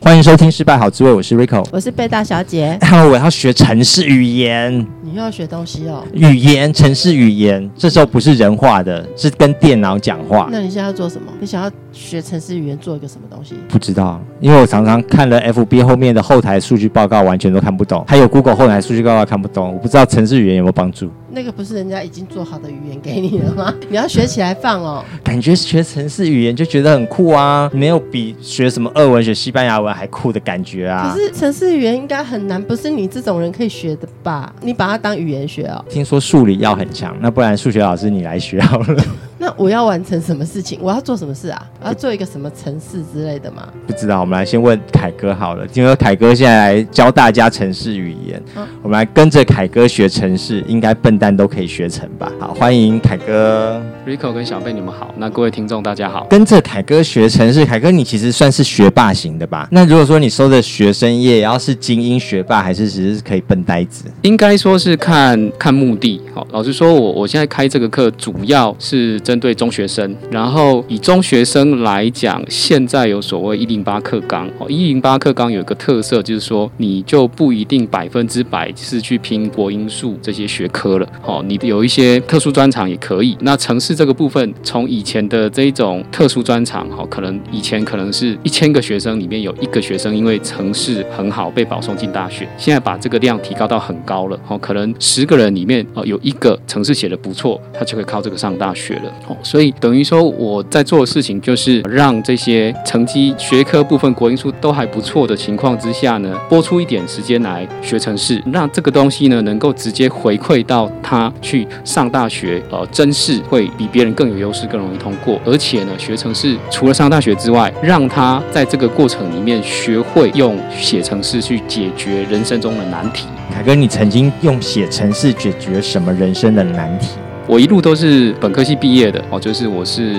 欢迎收听《失败好滋味》，我是 Rico，我是贝大小姐。Hello，我要学城市语言。你又要学东西哦？语言，城市语言，这时候不是人话的，是跟电脑讲话。那你现在要做什么？你想要学程式语言做一个什么东西？不知道，因为我常常看了 FB 后面的后台数据报告，完全都看不懂。还有 Google 后台数据报告看不懂，我不知道程式语言有没有帮助。那个不是人家已经做好的语言给你了吗？你要学起来放哦。感觉学程式语言就觉得很酷啊，没有比学什么俄文、学西班牙文还酷的感觉啊。可是程式语言应该很难，不是你这种人可以学的吧？你把它当语言学哦。听说数理要很强，那不然数学老师你来学好了。那我要完成什么事情？我要做什么事啊？我要做一个什么城市之类的吗？不知道，我们来先问凯哥好了。听说凯哥现在来教大家城市语言，嗯、我们来跟着凯哥学城市，应该笨蛋都可以学成吧？好，欢迎凯哥。Rico 跟小贝，你们好。那各位听众大家好。跟着凯哥学城市，凯哥你其实算是学霸型的吧？那如果说你收的学生业要是精英学霸，还是只是可以笨呆子？应该说是看看目的。好，老实说，我我现在开这个课主要是针对中学生，然后以中学生来讲，现在有所谓一零八课纲。哦，一零八课纲有一个特色，就是说你就不一定百分之百是去拼国英数这些学科了。哦，你有一些特殊专长也可以。那城市这个部分，从以前的这一种特殊专长，哈，可能以前可能是一千个学生里面有一个学生因为城市很好被保送进大学，现在把这个量提高到很高了。哦，可能十个人里面哦有一个城市写得不错，他就会靠这个上大学了。哦，所以等于说我在做的事情就是让这些成绩学科部分国英数都还不错的情况之下呢，拨出一点时间来学程式，让这个东西呢能够直接回馈到他去上大学，呃，甄试会比别人更有优势，更容易通过。而且呢，学程式除了上大学之外，让他在这个过程里面学会用写程式去解决人生中的难题。凯哥，你曾经用写程式解决什么人生的难题？我一路都是本科系毕业的哦，就是我是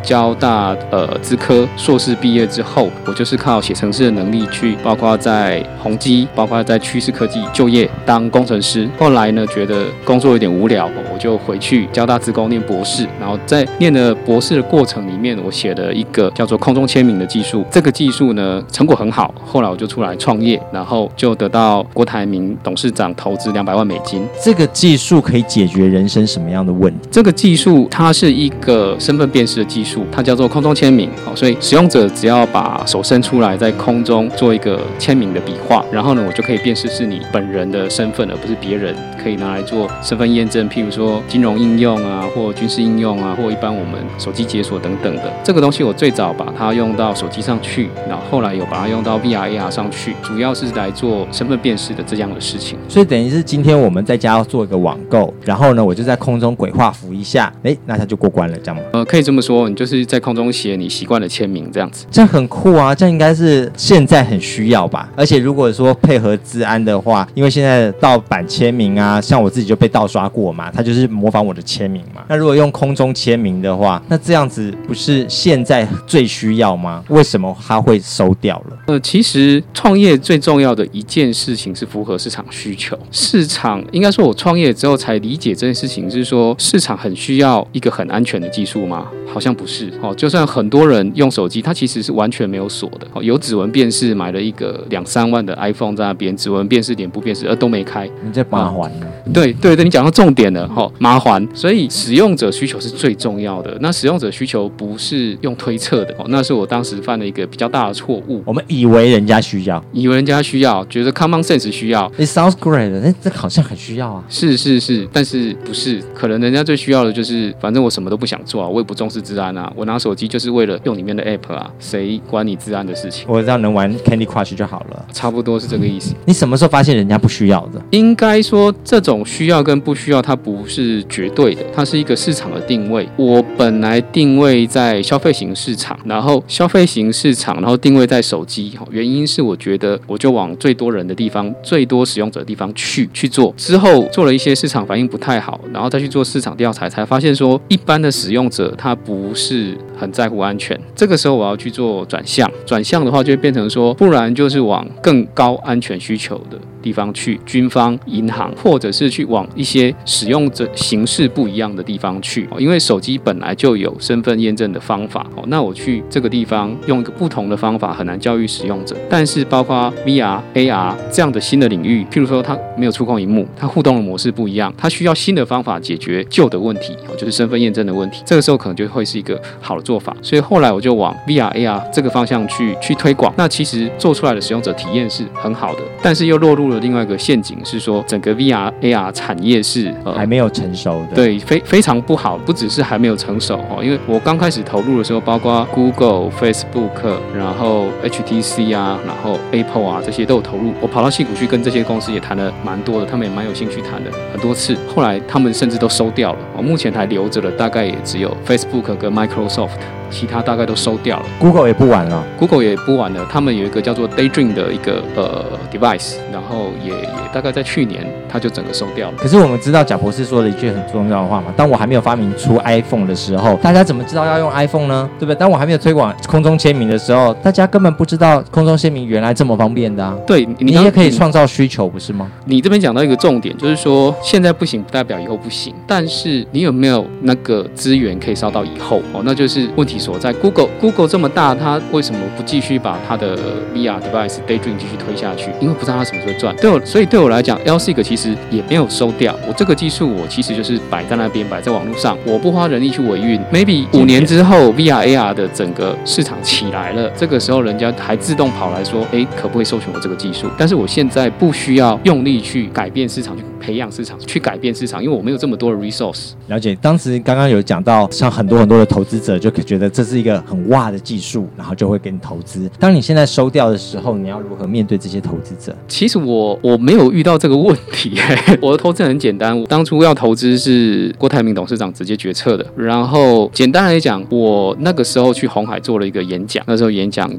交大呃资科硕士毕业之后，我就是靠写程式的能力去，包括在宏基，包括在趋势科技就业当工程师。后来呢，觉得工作有点无聊，我就回去交大资工念博士。然后在念的博士的过程里面，我写了一个叫做空中签名的技术。这个技术呢，成果很好。后来我就出来创业，然后就得到郭台铭董事长投资两百万美金。这个技术可以解决人生什么样的问题？这个技术它是一个身份辨识的技术，它叫做空中签名。好，所以使用者只要把手伸出来，在空中做一个签名的笔画，然后呢，我就可以辨识是你本人的身份，而不是别人，可以拿来做身份验证。譬如说金融应用啊，或军事应用啊，或一般我们手机解锁等等的。这个东西我最早把它用到手机上去，然后后来有把它用到 VR、AR 上去，主要是来做身份辨识的这样的事情。所以等于是今天我们在家要做一个网购，然后呢，我就在空中鬼画符一下，哎，那他就过关了，这样吗？呃，可以这么说，你就是在空中写你习惯的签名，这样子，这样很酷啊！这样应该是现在很需要吧？而且如果说配合治安的话，因为现在盗版签名啊，像我自己就被盗刷过嘛，他就是模仿我的签名嘛。那如果用空中签名的话，那这样子不是现在最需要吗？为什么他会收掉了？呃，其实创业最重要的一件事情是符合市场需求。市场应该说，我创业之后才理解这件事情，是说市场很需要一个很安全的技术吗？好像不是哦。就算很多人用手机，它其实是完全没有锁的哦。有指纹辨识，买了一个两三万的 iPhone 在那边，指纹辨识、脸部辨识，而都没开。你在麻烦呢？对对对，你讲到重点了哈，麻烦。所以使用者需求是最重要的。那使用者需求不是用推测的哦，那是我当时犯了一个比较大的错误。我们以为人家需要，以为人家需要，觉得 common sense 需要。It sounds great，那，这好像很需要啊。是是是，但是不是可能。人家最需要的就是，反正我什么都不想做啊，我也不重视治安啊，我拿手机就是为了用里面的 app 啊，谁管你治安的事情？我只要能玩 Candy Crush 就好了。差不多是这个意思。你什么时候发现人家不需要的？应该说，这种需要跟不需要，它不是绝对的，它是一个市场的定位。我本来定位在消费型市场，然后消费型市场，然后定位在手机。原因是我觉得，我就往最多人的地方、最多使用者的地方去去做。之后做了一些市场反应不太好，然后再去做市场调查，才发现说，一般的使用者他不是很在乎安全。这个时候我要去做转向，转向的话就会变成说，不然就是往更高安全需求的。地方去军方、银行，或者是去往一些使用者形式不一样的地方去，因为手机本来就有身份验证的方法，哦，那我去这个地方用一个不同的方法很难教育使用者。但是包括 VR、AR 这样的新的领域，譬如说它没有触控荧幕，它互动的模式不一样，它需要新的方法解决旧的问题，就是身份验证的问题。这个时候可能就会是一个好的做法。所以后来我就往 VR、AR 这个方向去去推广。那其实做出来的使用者体验是很好的，但是又落入了。另外一个陷阱是说，整个 VR AR 产业是、呃、还没有成熟的，对，非非常不好。不只是还没有成熟哦，因为我刚开始投入的时候，包括 Google、Facebook，然后 HTC 啊，然后 Apple 啊，这些都有投入。我跑到矽谷去跟这些公司也谈了蛮多的，他们也蛮有兴趣谈的很多次。后来他们甚至都收掉了，我目前还留着的大概也只有 Facebook 跟 Microsoft。其他大概都收掉了，Google 也不玩了，Google 也不玩了。他们有一个叫做 Daydream 的一个呃 device，然后也也大概在去年，它就整个收掉了。可是我们知道贾博士说了一句很重要的话嘛，当我还没有发明出 iPhone 的时候，大家怎么知道要用 iPhone 呢？对不对？当我还没有推广空中签名的时候，大家根本不知道空中签名原来这么方便的啊。对，你也可以创造需求，不是吗？你这边讲到一个重点，就是说现在不行，不代表以后不行。但是你有没有那个资源可以烧到以后？哦，那就是问题所在。Google Google 这么大，它为什么不继续把它的 VR device Daydream 继续推下去？因为不知道它什么时候赚。对我，所以对我来讲，L-SIG 其实也没有收掉。我这个技术，我其实就是摆在那边，摆在网络上，我不花人力去维运。Maybe 五年之后，VR AR 的整个市场起来了，这个时候人家还自动跑来说，哎，可不可以授权我这个技术？但是我现在不需要用力去改变市场，去培养市场，去改变市场，因为我没有这么多的 resource。了解。当时刚刚有讲到，像很多很多的投资者就觉得这是一个。很哇的技术，然后就会给你投资。当你现在收掉的时候，你要如何面对这些投资者？其实我我没有遇到这个问题，我的投资很简单。我当初要投资是郭台铭董事长直接决策的。然后简单来讲，我那个时候去红海做了一个演讲，那时候演讲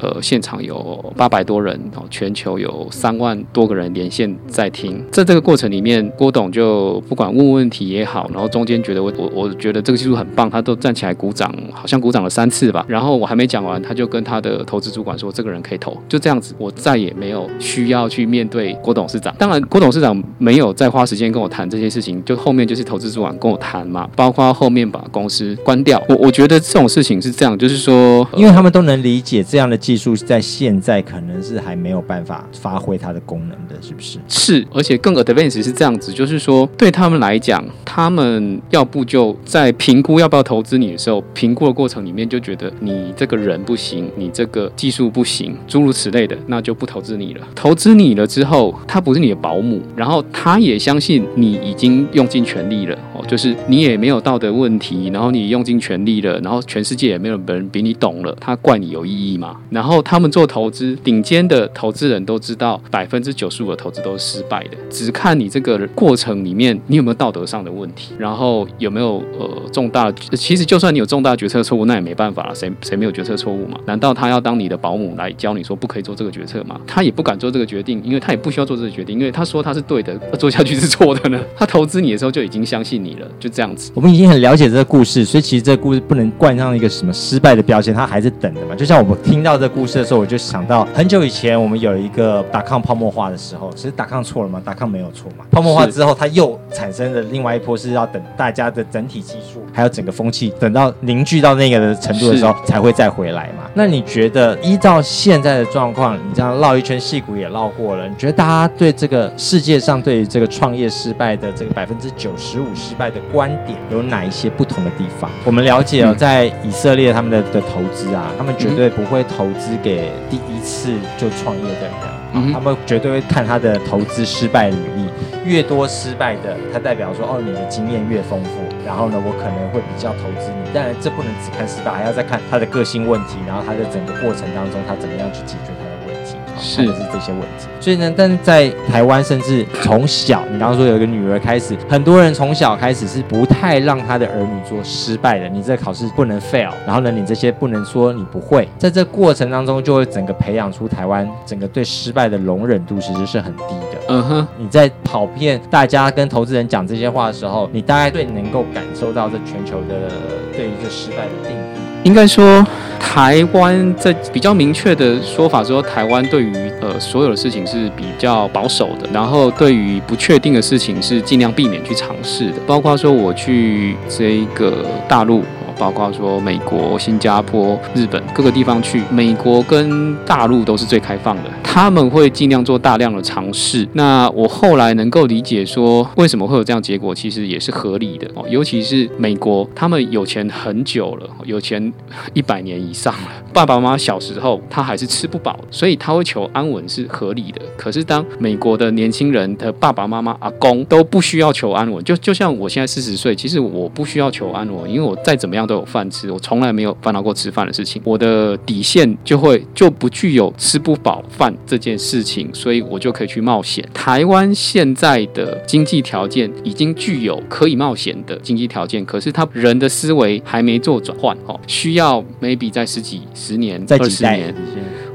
呃现场有八百多人哦，全球有三万多个人连线在听。在这个过程里面，郭董就不管问问题也好，然后中间觉得我我我觉得这个技术很棒，他都站起来鼓掌，好像鼓掌了三。次吧，然后我还没讲完，他就跟他的投资主管说：“这个人可以投。”就这样子，我再也没有需要去面对郭董事长。当然，郭董事长没有再花时间跟我谈这些事情，就后面就是投资主管跟我谈嘛，包括后面把公司关掉。我我觉得这种事情是这样，就是说，因为他们都能理解这样的技术在现在可能是还没有办法发挥它的功能的，是不是？是，而且更 advanced 是这样子，就是说对他们来讲，他们要不就在评估要不要投资你的时候，评估的过程里面就。觉得你这个人不行，你这个技术不行，诸如此类的，那就不投资你了。投资你了之后，他不是你的保姆，然后他也相信你已经用尽全力了哦，就是你也没有道德问题，然后你用尽全力了，然后全世界也没有人比你懂了，他怪你有意义吗？然后他们做投资，顶尖的投资人都知道，百分之九十五的投资都是失败的，只看你这个过程里面你有没有道德上的问题，然后有没有呃重大，其实就算你有重大决策错误，那也没办法。了，谁谁没有决策错误嘛？难道他要当你的保姆来教你说不可以做这个决策吗？他也不敢做这个决定，因为他也不需要做这个决定，因为他说他是对的，做下去是错的呢。他投资你的时候就已经相信你了，就这样子。我们已经很了解这个故事，所以其实这个故事不能冠上一个什么失败的标签，他还是等的嘛。就像我们听到这个故事的时候，我就想到很久以前我们有一个打抗泡沫化的时候，其实打抗错了吗？打抗没有错嘛。泡沫化之后，它又产生了另外一波，是要等大家的整体技术还有整个风气等到凝聚到那个的程度的时候。才会再回来嘛？那你觉得依照现在的状况，你这样绕一圈，戏骨也绕过了，你觉得大家对这个世界上对于这个创业失败的这个百分之九十五失败的观点有哪一些不同的地方？我们了解哦，在以色列他们的的投资啊，他们绝对不会投资给第一次就创业的人，他们绝对会看他的投资失败履历。越多失败的，它代表说哦，你的经验越丰富，然后呢，我可能会比较投资你。当然，这不能只看失败，还要再看他的个性问题，然后他的整个过程当中，他怎么样去解决，是是这些问题。所以呢，但是在台湾，甚至从小，你刚刚说有一个女儿开始，很多人从小开始是不太让他的儿女做失败的。你这考试不能 fail，然后呢，你这些不能说你不会，在这过程当中，就会整个培养出台湾整个对失败的容忍度其实是很低的。嗯哼，你在跑遍大家跟投资人讲这些话的时候，你大概对能够感受到这全球的对于这失败的定义。应该说，台湾在比较明确的说法说，台湾对于呃所有的事情是比较保守的，然后对于不确定的事情是尽量避免去尝试的，包括说我去这个大陆。包括说美国、新加坡、日本各个地方去，美国跟大陆都是最开放的，他们会尽量做大量的尝试。那我后来能够理解说，为什么会有这样结果，其实也是合理的哦。尤其是美国，他们有钱很久了，有钱一百年以上了。爸爸妈妈小时候他还是吃不饱，所以他会求安稳是合理的。可是当美国的年轻人的爸爸妈妈、阿公都不需要求安稳，就就像我现在四十岁，其实我不需要求安稳，因为我再怎么样。都有饭吃，我从来没有烦恼过吃饭的事情。我的底线就会就不具有吃不饱饭这件事情，所以我就可以去冒险。台湾现在的经济条件已经具有可以冒险的经济条件，可是他人的思维还没做转换哦，需要 maybe 在十几十年、二十年。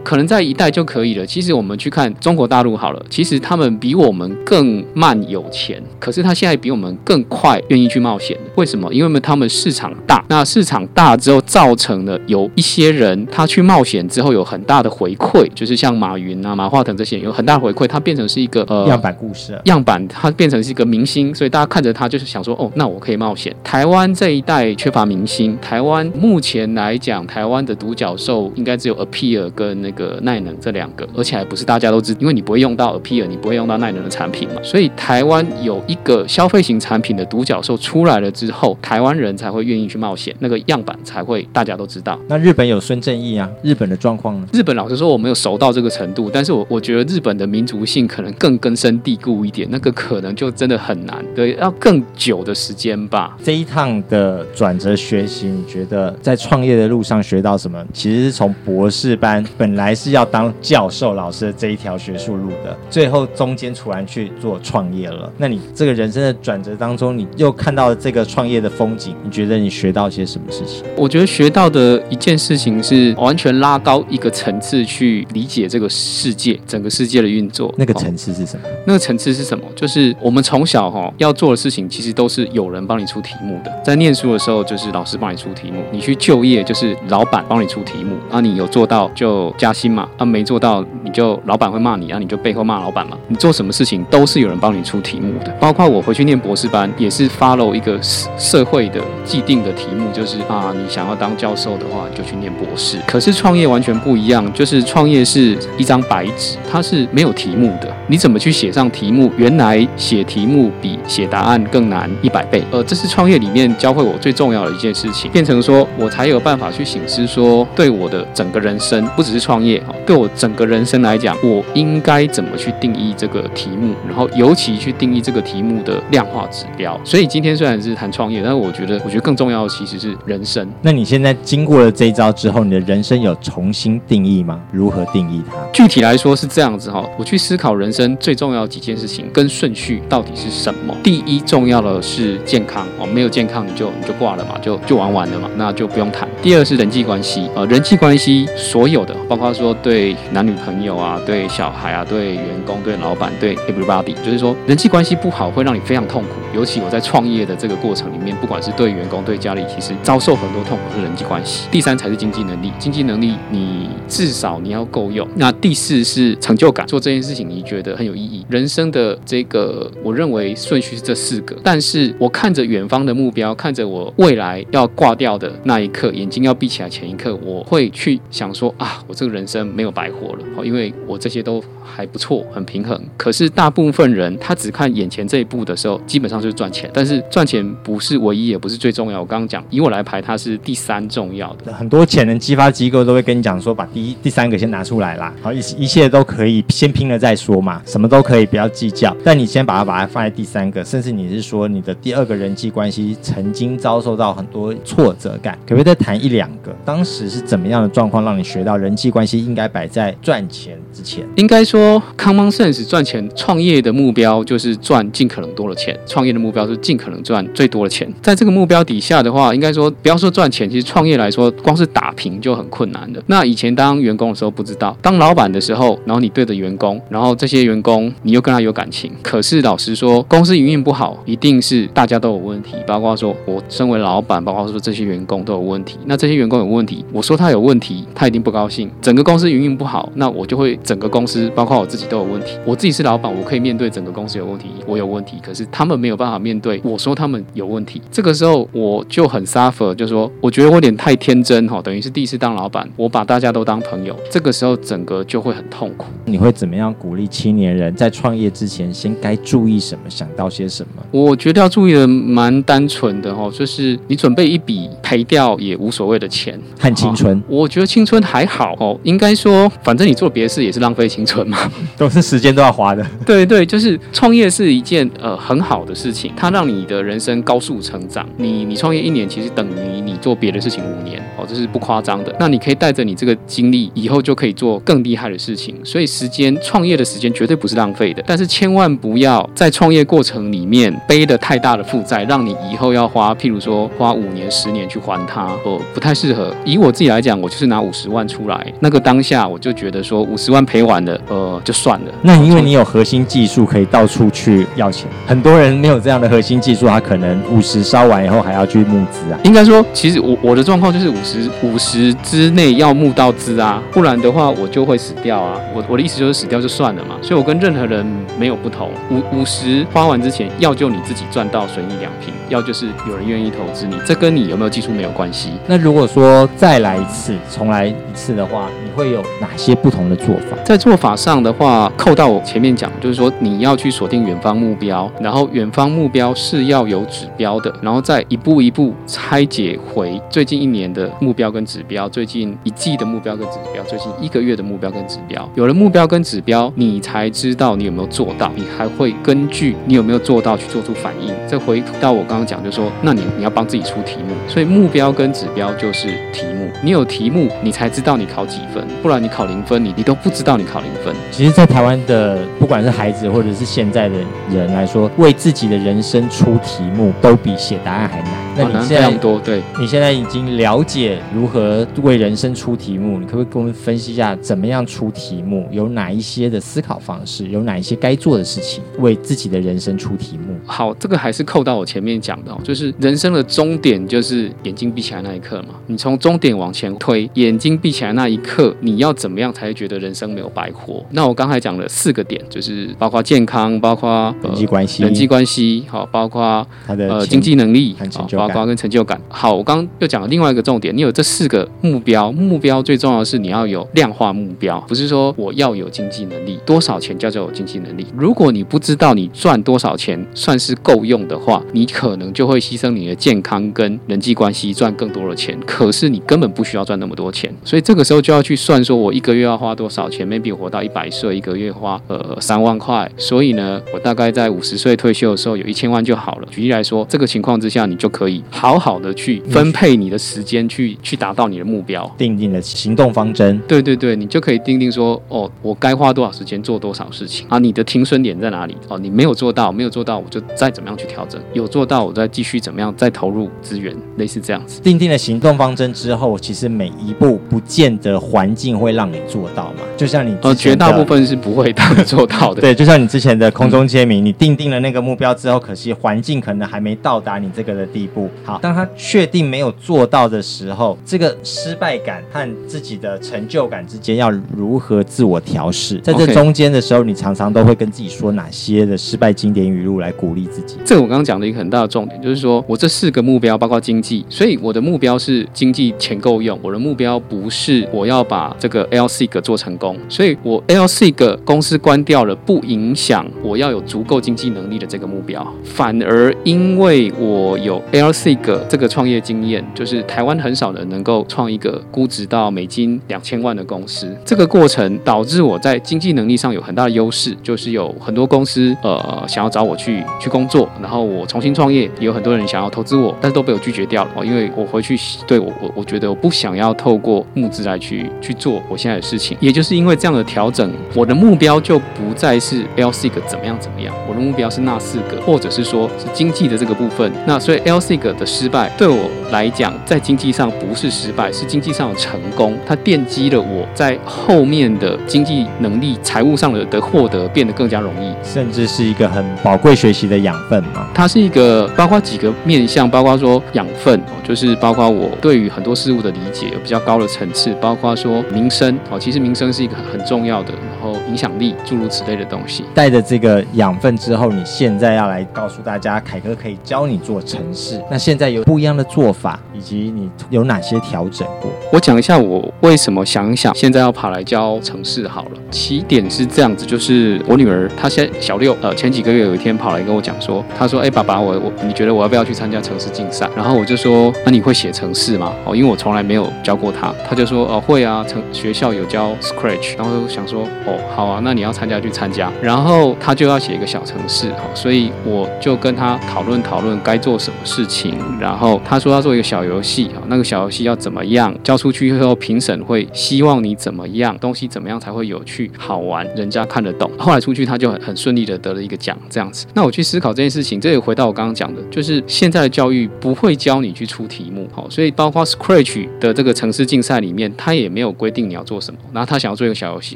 可能在一代就可以了。其实我们去看中国大陆好了，其实他们比我们更慢有钱，可是他现在比我们更快愿意去冒险。为什么？因为他们市场大。那市场大之后，造成了有一些人他去冒险之后有很大的回馈，就是像马云啊、马化腾这些有很大的回馈，他变成是一个呃样板故事。样板，他变成是一个明星，所以大家看着他就是想说，哦，那我可以冒险。台湾这一代缺乏明星，台湾目前来讲，台湾的独角兽应该只有 Appear 跟那个。个耐能这两个，而且还不是大家都知，因为你不会用到 Appear，你不会用到耐能的产品嘛，所以台湾有一个消费型产品的独角兽出来了之后，台湾人才会愿意去冒险，那个样板才会大家都知道。那日本有孙正义啊，日本的状况呢？日本老实说我没有熟到这个程度，但是我我觉得日本的民族性可能更根深蒂固一点，那个可能就真的很难，对，要更久的时间吧。这一趟的转折学习，你觉得在创业的路上学到什么？其实是从博士班本来。还是要当教授老师的这一条学术路的，最后中间突然去做创业了。那你这个人生的转折当中，你又看到了这个创业的风景，你觉得你学到些什么事情？我觉得学到的一件事情是完全拉高一个层次去理解这个世界，整个世界的运作。那个层次是什么？那个层次是什么？就是我们从小哈要做的事情，其实都是有人帮你出题目的。在念书的时候，就是老师帮你出题目；你去就业，就是老板帮你出题目。啊，你有做到就加薪嘛，啊没做到你就老板会骂你，啊你就背后骂老板嘛。你做什么事情都是有人帮你出题目的，包括我回去念博士班也是 follow 一个社会的既定的题目，就是啊你想要当教授的话就去念博士。可是创业完全不一样，就是创业是一张白纸，它是没有题目的，你怎么去写上题目？原来写题目比写答案更难一百倍。呃，这是创业里面教会我最重要的一件事情，变成说我才有办法去醒思说，对我的整个人生，不只是创业哈。对我整个人生来讲，我应该怎么去定义这个题目？然后尤其去定义这个题目的量化指标。所以今天虽然是谈创业，但是我觉得，我觉得更重要的其实是人生。那你现在经过了这一招之后，你的人生有重新定义吗？如何定义它？具体来说是这样子哈，我去思考人生最重要的几件事情跟顺序到底是什么。第一重要的是健康哦，没有健康你就你就挂了嘛，就就玩完了嘛，那就不用谈。第二是人际关系，呃，人际关系所有的，包括说对。男女朋友啊，对小孩啊，对员工，对老板，对 everybody，就是说人际关系不好会让你非常痛苦。尤其我在创业的这个过程里面，不管是对员工、对家里，其实遭受很多痛苦是人际关系。第三才是经济能力，经济能力你至少你要够用。那第四是成就感，做这件事情你觉得很有意义。人生的这个我认为顺序是这四个，但是我看着远方的目标，看着我未来要挂掉的那一刻，眼睛要闭起来前一刻，我会去想说啊，我这个人。人生没有白活了，好，因为我这些都还不错，很平衡。可是大部分人他只看眼前这一步的时候，基本上就是赚钱。但是赚钱不是唯一，也不是最重要。我刚刚讲，以我来排，它是第三重要的。很多潜能激发机构都会跟你讲说，把第一、第三个先拿出来啦，好，一一切都可以先拼了再说嘛，什么都可以，不要计较。但你先把它把它放在第三个，甚至你是说你的第二个人际关系曾经遭受到很多挫折感，可不可以再谈一两个？当时是怎么样的状况让你学到人际关系应该摆在赚钱之前？应该说，common sense 赚钱，创业的目标就是赚尽可能多的钱。创业的目标是尽可能赚最多的钱。在这个目标底下的话，应该说不要说赚钱，其实创业来说，光是打平就很困难的。那以前当员工的时候不知道，当老板的时候，然后你对着员工，然后这些员工你又跟他有感情。可是老实说，公司营运不好，一定是大家都有问题，包括说我身为老板，包括说这些员工都有问题。那这些员工有问题，我说他有问题，他一定不高兴。整个公司营运不好，那我就会整个公司，包括我自己都有问题。我自己是老板，我可以面对整个公司有问题，我有问题。可是他们没有办法面对，我说他们有问题。这个时候我就很 suffer，就说我觉得我有点太天真哈，等于是第一次当老板，我把大家都当朋友。这个时候整个就会很痛苦。你会怎么样鼓励青年人在创业之前先该注意什么，想到些什么？我觉得要注意的蛮单纯的哈，就是你准备一笔赔掉也无所谓的钱，看青春。我觉得青春还好哦，应该说，反正你做别的事也是浪费青春嘛，都是时间都要花的。对对，就是创业是一件呃很好的事情，它让你的人生高速成长。你你创业一年，其实等于你做别的事情五年哦，这是不夸张的。那你可以带着你这个经历，以后就可以做更厉害的事情。所以时间创业的时间绝对不是浪费的，但是千万不要在创业过程里面背的太大的负债，让你以后要花，譬如说花五年、十年去还它，哦，不太适合。以我自己来讲，我就是拿五十万出来，那个当下我就觉得说五十万赔完了，呃，就算了。那因为你有核心技术，可以到处去要钱。很多人没有这样的核心技术，他可能五十烧完以后还要去募资啊。应该说，其实我我的状况就是五十五十之内要募到资啊，不然的话我就会死掉啊。我我的意思就是死掉就算了嘛。所以我跟任何人没有不同。五五十花完之前，要就你自己赚到损益两平，要就是有人愿意投资你，这跟你有没有技术没有关系。那如果说再来一次，重来一次的话，你会有哪些不同的做法？在做法上的话，扣到我前面讲，就是说你要去锁定远方目标，然后远方目标是要有指标的，然后再一步一步拆解回最近一年的目标跟指标，最近一季的目标跟指标，最近一个月的目标跟指标。有了目标跟指标，你才知道你有没有做到，你还会根据你有没有做到去做出反应。再回到我刚刚讲，就是说，那你你要帮自己出题目，所以目标跟指标就是题目。你有题目，你才知道你考几分，不然你考零分，你你都不知道你考零分。其实，在台湾的不管是孩子或者是现在的人来说，为自己的人生出题目，都比写答案还难。那你现在多对？你现在已经了解如何为人生出题目，你可不可以跟我们分析一下，怎么样出题目？有哪一些的思考方式？有哪一些该做的事情？为自己的人生出题目？好，这个还是扣到我前面讲的，就是人生的终点就是眼睛闭起来那一刻嘛。你从终点往前推，眼睛闭起来那一刻，你要怎么样才会觉得人生没有白活？那我刚才讲了四个点，就是包括健康，包括、呃、人际关系，人际关系，好，包括他的呃经济能力，包括跟成就感。好，我刚刚又讲了另外一个重点，你有这四个目标，目标最重要的是你要有量化目标，不是说我要有经济能力，多少钱叫做有经济能力？如果你不知道你赚多少钱算是够用的话，你可能就会牺牲你的健康跟人际关系赚更多的钱。可是你根本不需要赚那么多钱，所以这个时候就要去算，说我一个月要花多少钱？maybe 活到一百岁，一个月花呃三万块，所以呢，我大概在五十岁退休的时候有一千万就好了。举例来说，这个情况之下，你就可以好好的去分配你的时间，去去去达到你的目标，定定的行动方针。对对对，你就可以定定说，哦，我该花多少时间做多少事情啊？你的停损点在哪里？哦，你没有做到，没有做到，我就再怎么样去调整；有做到，我再继续怎么样再投入资源，类似这样子。定定了行动方针之后，其实每一步不见得环境会让你做到嘛。就像你呃，绝大部分是不会让你做到的。对，就像你之前的空中签名，你定定了那个目标之后，可惜环境可能还没到达你这个的地步。好，当他确定没有做到的时候，这个失败感和自己的成就感之间要如何自我调试？在这中间的时候，你常常都会跟自己说哪些的失败经典语录来鼓鼓励自己。这个我刚刚讲的一个很大的重点，就是说我这四个目标包括经济，所以我的目标是经济钱够用。我的目标不是我要把这个 LSIG 做成功，所以我 LSIG 公司关掉了，不影响我要有足够经济能力的这个目标。反而因为我有 LSIG 这个创业经验，就是台湾很少少人能够创一个估值到美金两千万的公司，这个过程导致我在经济能力上有很大的优势，就是有很多公司呃想要找我去去工作，然后我重新创业，也有很多人想要投资我，但是都被我拒绝掉了哦，因为我回去对我我我觉得我不想要透过募资来去去做我现在的事情，也就是因为这样的调整，我的目标就不再是 LSIG 怎么样怎么样，我的目标是那四个，或者是说是经济的这个部分。那所以 LSIG 的失败对我来讲，在经济上不是失败，是经济上的成功，它奠基了我在后面的经济能力、财务上的的获得变得更加容易，甚至是一个很宝贵学习的养分嘛。它是一个包括几个面向，包括说养分，就是包括我对于很多事物的理解有比较高的层次，包括说民生哦，其实民生是一个很重要的，然后影响力诸如此类的东西。带着这个养分之后，你现在要来告诉大家，凯哥可以教你做城市。那现在有不一样的做法，以及你有哪些调整过？我讲一下我为什么想一想现在要跑来教城市好了。起点是这样子，就是我女儿她现在小六，呃，前几个月有一天跑来跟我讲说，她说：“哎，爸爸，我我你觉得我要不要去参加城市竞赛？”然后我就说：“那你会写城市吗？”哦，因为我从来没有教过她。她就说：“哦，会啊，城学校有教 Scratch。”然后就想说：“哦，好啊，那你要参加去参加。”然后她就要写一个小城市，哦，所以我就跟她讨论讨论该做什么事情。然后她说要做一个小游戏，哦，那个小游戏要怎么样交出去以后，评审会希望你怎么样，东西怎么样才会有趣好玩，人家看得懂。后来出去，他就很很顺利的得了一个奖，这样子。那我去思考这件事情，这也回到我刚刚讲的，就是现在的教育不会教你去出题目，好，所以包括 Scratch 的这个城市竞赛里面，他也没有规定你要做什么。然后他想要做一个小游戏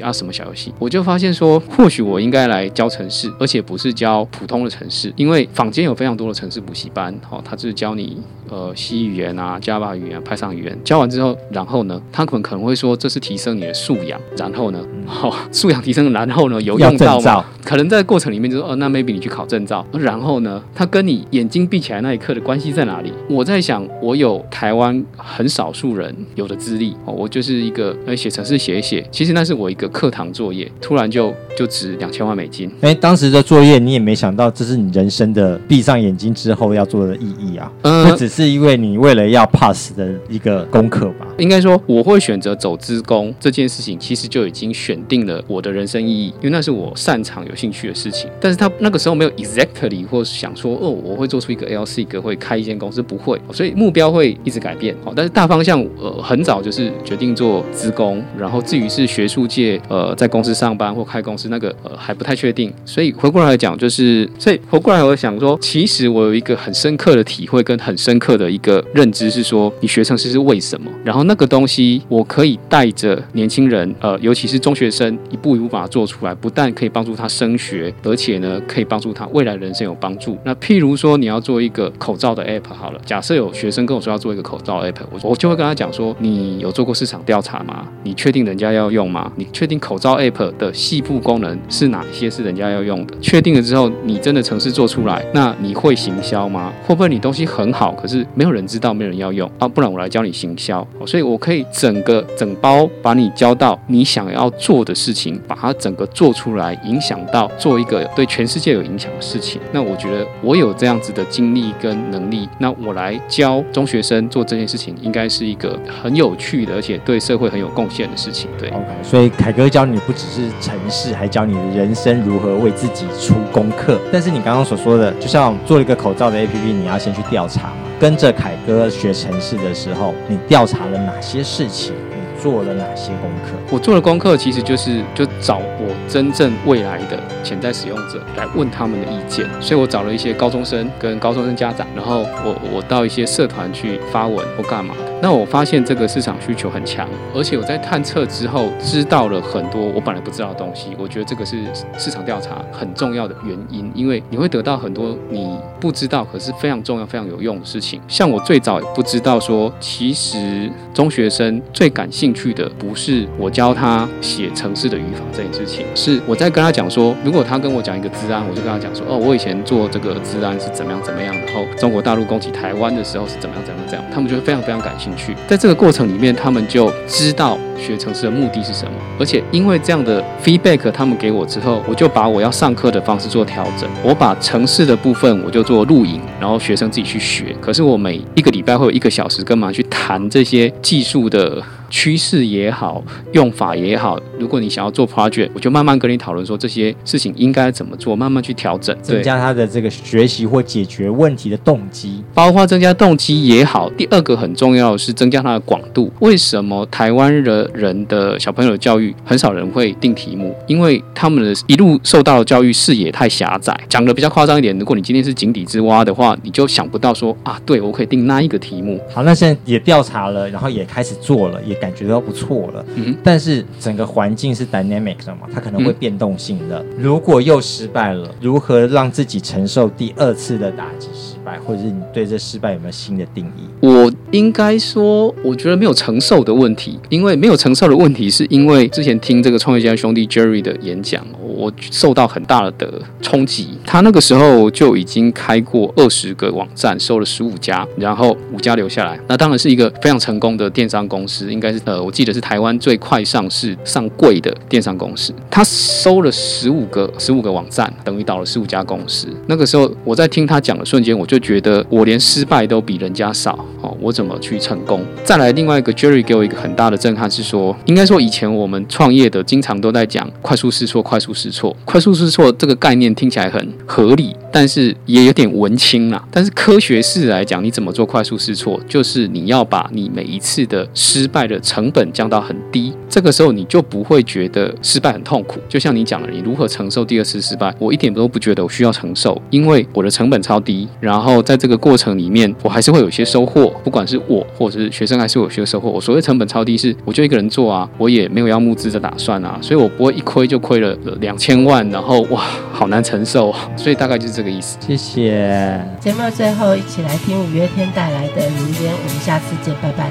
啊，什么小游戏？我就发现说，或许我应该来教城市，而且不是教普通的城市，因为坊间有非常多的城市补习班，好，他是教你呃 C 语言啊、Java 语言、Python 语言，教完之后，然后呢，他可能可能会说这是提升你的素养，然后呢，好，素养提升，然后呢，有用到吗？可能在过程里面就说，哦，那 maybe 你去考证照，然后呢，他跟你眼睛闭起来那一刻的关系在哪里？我在想，我有台湾很少数人有的资历，哦，我就是一个呃写程式写一写，其实那是我一个课堂作业，突然就就值两千万美金。哎，当时的作业你也没想到，这是你人生的闭上眼睛之后要做的意义啊，嗯，不只是因为你为了要 pass 的一个功课吧。应该说，我会选择走资工这件事情，其实就已经选定了我的人生意义，因为那是我擅长有兴趣的事情。但是他那个时候没有 exactly 或是想说，哦，我会做出一个 LSIG 会开一间公司，不会，所以目标会一直改变。好，但是大方向，呃，很早就是决定做资工，然后至于是学术界，呃，在公司上班或开公司，那个呃还不太确定。所以回过来讲，就是所以回过来我想说，其实我有一个很深刻的体会跟很深刻的一个认知是说，你学学程式是为什么？然后那个东西我可以带着年轻人，呃，尤其是中学生，一步一步把它做出来，不但可以帮助他升学，而且呢，可以帮助他未来人生有帮助。那譬如说，你要做一个口罩的 app，好了，假设有学生跟我说要做一个口罩 app，我我就会跟他讲说，你有做过市场调查吗？你确定人家要用吗？你确定口罩 app 的细部功能是哪些是人家要用的？确定了之后，你真的程式做出来，那你会行销吗？会不会你东西很好，可是没有人知道，没有人要用啊？不然我来教你行销。所以我可以整个整包把你教到你想要做的事情，把它整个做出来，影响到做一个对全世界有影响的事情。那我觉得我有这样子的经历跟能力，那我来教中学生做这件事情，应该是一个很有趣的，而且对社会很有贡献的事情。对，OK。所以凯哥教你不只是城市，还教你人生如何为自己出功课。但是你刚刚所说的，就像做一个口罩的 APP，你要先去调查。跟着凯哥学城市的时候，你调查了哪些事情？做了哪些功课？我做的功课其实就是就找我真正未来的潜在使用者来问他们的意见，所以我找了一些高中生跟高中生家长，然后我我到一些社团去发文或干嘛的。那我发现这个市场需求很强，而且我在探测之后知道了很多我本来不知道的东西。我觉得这个是市场调查很重要的原因，因为你会得到很多你不知道可是非常重要、非常有用的事情。像我最早也不知道说，其实中学生最感兴兴趣的不是我教他写城市的语法这件事情，是我在跟他讲说，如果他跟我讲一个治安，我就跟他讲说，哦，我以前做这个治安是怎么样怎么样，然后中国大陆攻击台湾的时候是怎么样怎么样，怎样，他们就会非常非常感兴趣。在这个过程里面，他们就知道学城市的目的是什么，而且因为这样的 feedback，他们给我之后，我就把我要上课的方式做调整，我把城市的部分我就做录影，然后学生自己去学。可是我每一个礼拜会有一个小时，干嘛去谈这些技术的？趋势也好，用法也好，如果你想要做 project，我就慢慢跟你讨论说这些事情应该怎么做，慢慢去调整，增加他的这个学习或解决问题的动机，包括增加动机也好。第二个很重要的是增加它的广度。为什么台湾的人的小朋友的教育很少人会定题目？因为他们的一路受到的教育视野太狭窄。讲的比较夸张一点，如果你今天是井底之蛙的话，你就想不到说啊，对我可以定那一个题目。好，那现在也调查了，然后也开始做了，也。感觉都不错了，嗯，但是整个环境是 dynamic 的嘛，它可能会变动性的。如果又失败了，如何让自己承受第二次的打击失败，或者是你对这失败有没有新的定义？我应该说，我觉得没有承受的问题，因为没有承受的问题，是因为之前听这个创业家兄弟 Jerry 的演讲，我受到很大的冲击。他那个时候就已经开过二十个网站，收了十五家，然后五家留下来，那当然是一个非常成功的电商公司，应该是。呃，我记得是台湾最快上市上柜的电商公司，他收了十五个十五个网站，等于倒了十五家公司。那个时候我在听他讲的瞬间，我就觉得我连失败都比人家少哦，我怎么去成功？再来另外一个 Jerry 给我一个很大的震撼是说，应该说以前我们创业的经常都在讲快速试错，快速试错，快速试错这个概念听起来很合理，但是也有点文青啦。但是科学式来讲，你怎么做快速试错？就是你要把你每一次的失败的成本降到很低，这个时候你就不会觉得失败很痛苦。就像你讲的，你如何承受第二次失败？我一点都不觉得我需要承受，因为我的成本超低。然后在这个过程里面，我还是会有一些收获，不管是我或者是学生，还是有些收获。我所谓成本超低，是我就一个人做啊，我也没有要募资的打算啊，所以我不会一亏就亏了两千万，然后哇，好难承受。所以大概就是这个意思。谢谢。节目最后一起来听五月天带来的《明天》，我们下次见，拜拜。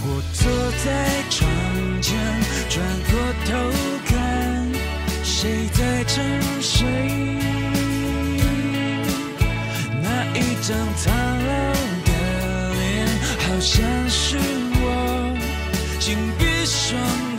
我坐在窗前，转过头看，谁在沉睡？那一张苍老的脸，好像是我，请闭上。